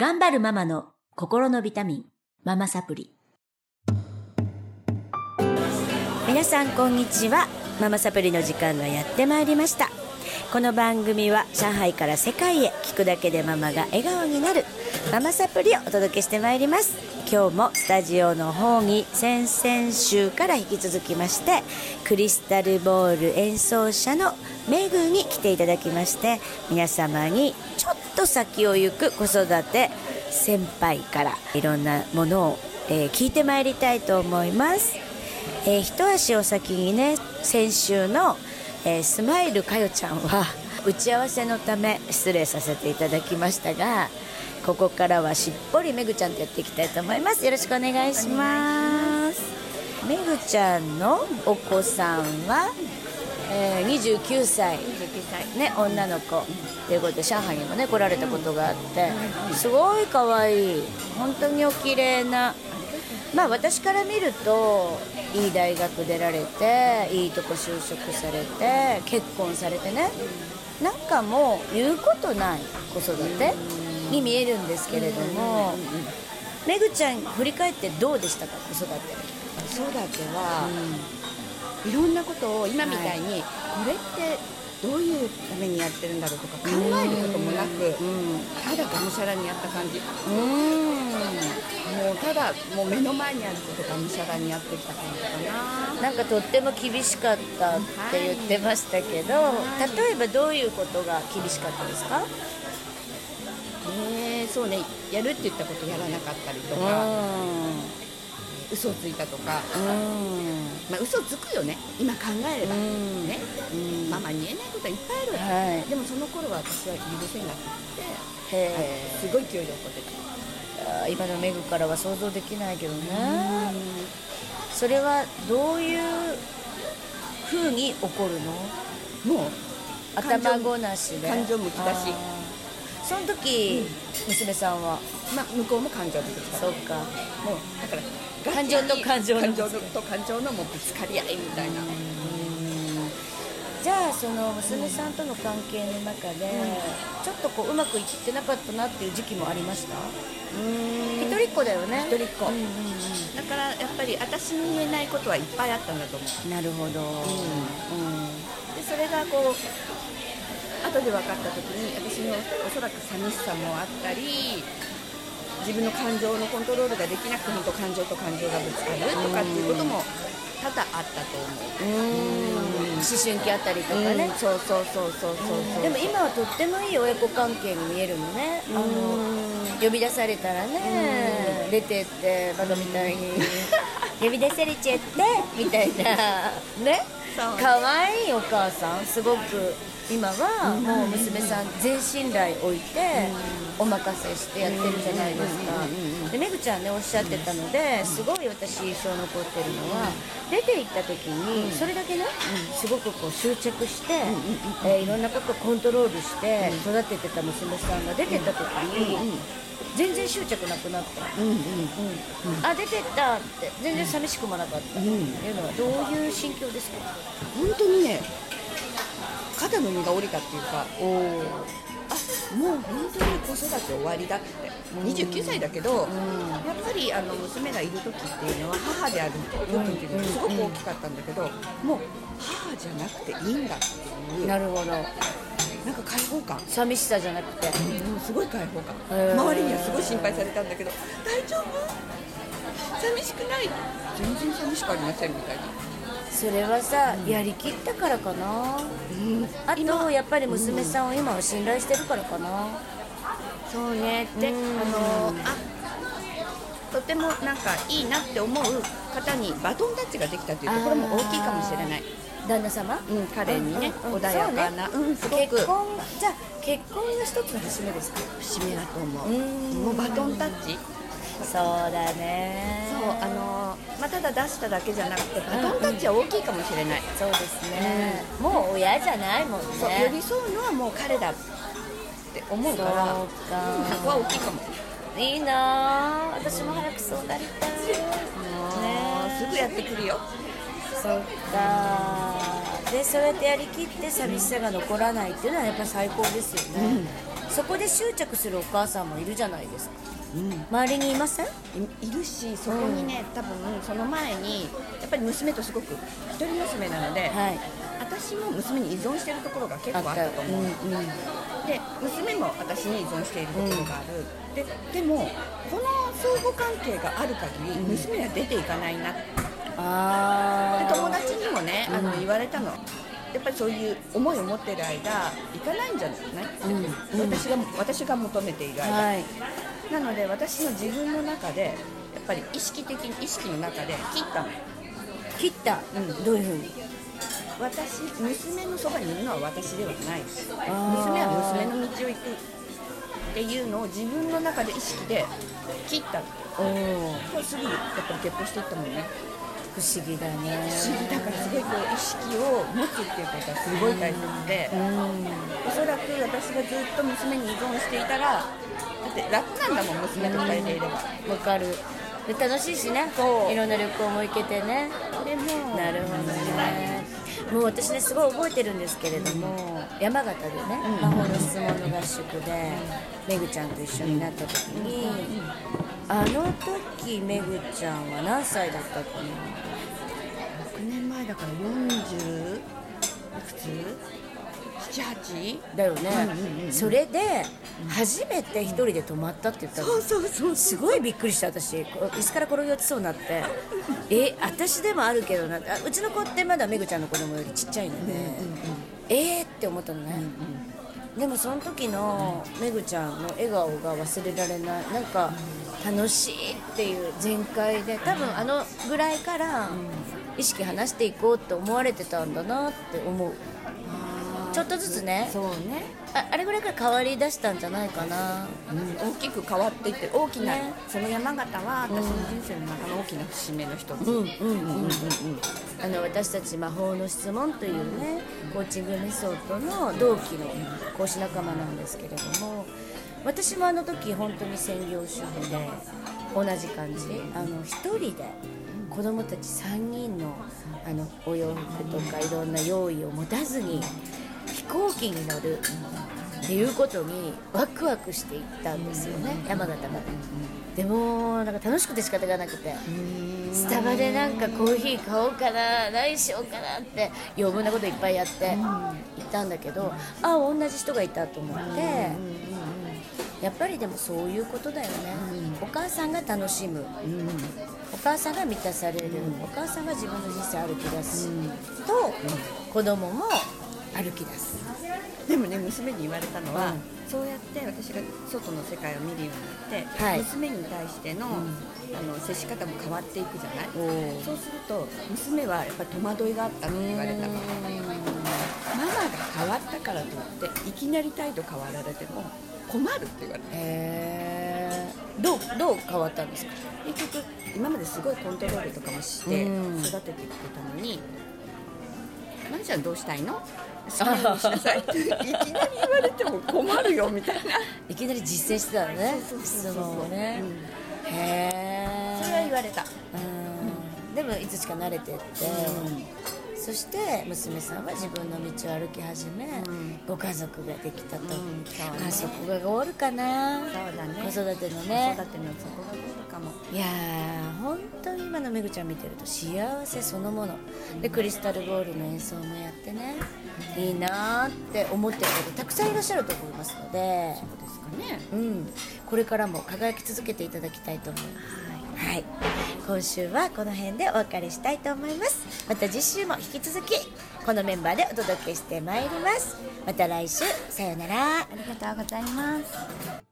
頑張るママの心のビタミン、ママサプリ。皆さんこんにちは。ママサプリの時間がやってまいりました。この番組は上海から世界へ聞くだけでママが笑顔になるママサプリをお届けしてまいります今日もスタジオの方に先々週から引き続きましてクリスタルボール演奏者のメグに来ていただきまして皆様にちょっと先を行く子育て先輩からいろんなものを、えー聞いてまいりたいと思います、えー一足お先にね先週の、えースマイルかよちゃんは打ち合わせのため失礼させていただきましたがここからはしっぽりめぐちゃんとやっていきたいと思います。よろしくお願いします。めぐちゃんのお子さんは、えー29歳。ね、女の子。ということで上海にもね来られたことがあって。すごい可愛い。本当にお綺麗な。まあ私から見るといい大学出られていいとこ就職されて結婚されてね。なんかもう言うことない子育てに見えるんですけれどもめぐちゃん振り返ってどうでしたか？子育て。子育ては、いろんなことを今みたいに、これってどういうためにやってるんだろうとか考えることもなく、ただがむしゃらにやった感じ、もうただもう目の前にあることがむしゃらにやってきた感じかな。なんかとっても厳しかったって言ってましたけど例えばどういうことが厳しかったですかそうねやるって言ったことやらなかったりとか、嘘をついたとか、まあ嘘つくよね。今考えれば、うん。ね、うん。ママに言えないことはいっぱいあるわ、はい。でもその頃は私は許せなくて、すごい勢いで怒ってた。今のメグからは想像できないけどね。それはどういう風に怒るの？もう頭ごなしで。感情むき出しその時、娘さんは？まあ、向こうも感情出てきた。そうか。もうだから感情と感情の。感情と感情のもうぶつかり合いみたいな、じゃあその娘さんとの関係の中で、ちょっとこううまくいってなかったなっていう時期もありました？一人っ子だよね。一人っ子。うんうんだからやっぱり私に言えないことはいっぱいあったんだと思う。うんなるほど、でそれがこう後で分かった時に私のおそらく寂しさもあったり自分の感情のコントロールができなくて本当感情と感情がぶつかるとかっていうことも多々あったと思う、うん。思春期あったりとかね、うん。そうそうそうそうそうそうでも今はとってもいい親子関係に見えるのね、あの呼び出されたらね、出てってバカみたいに。呼び出されちゃってみたいな。ねそう可愛いお母さん。すごく今はもう娘さん全信頼置いてお任せしてやってるじゃないですか。でめぐちゃんねおっしゃってたのですごい私印象残ってるのは出て行った時にそれだけねすごくこう執着してえーいろんなことをコントロールして育ててた娘さんが出てった時に全然執着なくなった。うんうんあ出てったって。全然寂しくもなかった。っていうのはどういう心境ですか、本当にね肩の荷が下りたっていうかあもう本当に子育て終わりだって。29歳だけど、やっぱりあの娘がいる時っていうのは母である時っていうのがすごく大きかったんだけど、もう母じゃなくていいんだっていう。なるほどなんか解放感。寂しさじゃなくて。もうすごい解放感。周りにはすごい心配されたんだけど大丈夫？寂しくない？全然寂しくありませんみたいな。それはさ、やりきったからかな。あとやっぱり娘さんを今は信頼してるからかな。そうねで、うん。あのあとてもなんかいいなって思う方にバトンタッチができたというところも大きいかもしれない、旦那様？うん、彼にね、うんうん穏やかなう、ん、すごく。結婚じゃあ結婚が一つの節目ですか？節目だと思う、うん。もうバトンタッチ？そうだね。そうあのまあ、ただ出しただけじゃなくてバトンタッチは大きいかもしれない、そうですね、もう親じゃないもんね。そう寄り添うのはもう彼だって思うから。そこは大きいかも。いいなあ。私も早くそうなりたい。もうすぐやってくるよそっか。でそうやってやりきって寂しさが残らないっていうのはやっぱり最高ですよね、そこで執着するお母さんもいるじゃないですか。うん。周りにいません？いいるしそこにね、多分その前にやっぱり娘とすごく一人娘なので、はい。私も娘に依存しているところが結構あったと思う、うんうん。で娘も私に依存しているところがある、ででもこの相互関係がある限り娘は出ていかないなってで友達にもね、あの言われたの。やっぱりそういう思いを持ってる間行かないんじゃない、うんうん。私が私が求めている間、はい。なので私の自分の中でやっぱり意識的に意識の中で切ったの。切った、うん。どういうふうに？私娘のそばにいるのは私ではない。娘は娘の道を行く。っていうのを自分の中で意識で切ったの。すぐやっぱり結婚していったもんね不思議だね。不思議だからすごいこう意識を持つっていうことはすごい大切で、うん。おそらく私がずっと娘に依存していたらだって楽なんだもん娘と二人でいれば、わかる。で楽しいしね。いろんな旅行も行けてね。でもなるほどね。もう私ねすごい覚えてるんですけれども、山形でね、魔法の質問の合宿で、めぐちゃんと一緒になった時に、あの時めぐちゃんは何歳だったか6年前だから40いくつ ?78? なだよね、うんうんうんそれで初めて一人で泊まったって言ったの、そうそうそうすごいびっくりした私。椅子から転げ落ちそうになって。え私でもあるけどな。あうちの子ってまだめぐちゃんの子供よりちっちゃいので、えーって思ったのね、でもその時のめぐちゃんの笑顔が忘れられない。なんか楽しいっていう全開で多分あのぐらいから意識離していこうって思われてたんだなって思う。ちょっとずつね。そうね、ああれぐらいから変わりだしたんじゃないかな。大きく変わっていって大きな、ね。その山形は私の人生の中の大きな節目の一つ、うんうんうんうん。あの私たち魔法の質問というねコーチングメソッドの同期の講師仲間なん。ですけれども私もあの時本当に専業主婦で同じ感じ。あの一人で子供たち3人のあのお洋服とかいろんな用意を持たずに飛行機に乗るっていうことにワクワクしていったんですよね。山形まで。でもなんか楽しくて仕方がなくてスタバでなんかコーヒー買おうかな何しようかなって余分なこといっぱいやって行ったんだけどあ同じ人がいたと思ってやっぱりでもそういうことだよね。お母さんが楽しむ。お母さんが満たされる。お母さんが自分の人生歩き出す。と子供も歩き出す。でもね娘に言われたのは、うん。そうやって私が外の世界を見るようになって、はい。娘に対しての,、あの接し方も変わっていくじゃない？そうすると娘はやっぱり戸惑いがあったって言われたの変わったからといっていきなり態度変わられても困るって言われて。へー。どうどう変わったんですか？結局今まですごいコントロールとかもしてうん。育ててきてたのに「まるちゃんどうしたいの？好きにしなさい」っていきなり言われても困るよみたいな。いきなり実践してたのねそうそうそうそう質問をね。うん。へえそれは言われた。うん。でもいつしか慣れてって、そして娘さんは自分の道を歩き始め、ん。ご家族ができたと、うんね。あそこがゴールかな。ね。子育ての子育てのねそこがゴールかも。いやー本当に今のめぐちゃん見てると幸せそのもの。でクリスタルボールの演奏もやってね。いいなーって思ってる方たくさんいらっしゃると思いますので。そうですかね。うん、これからも輝き続けていただきたいと思います。はい、今週はこの辺でお別れしたいと思います。また次週も引き続きこのメンバーでお届けしてまいります。また来週さようなら。ありがとうございます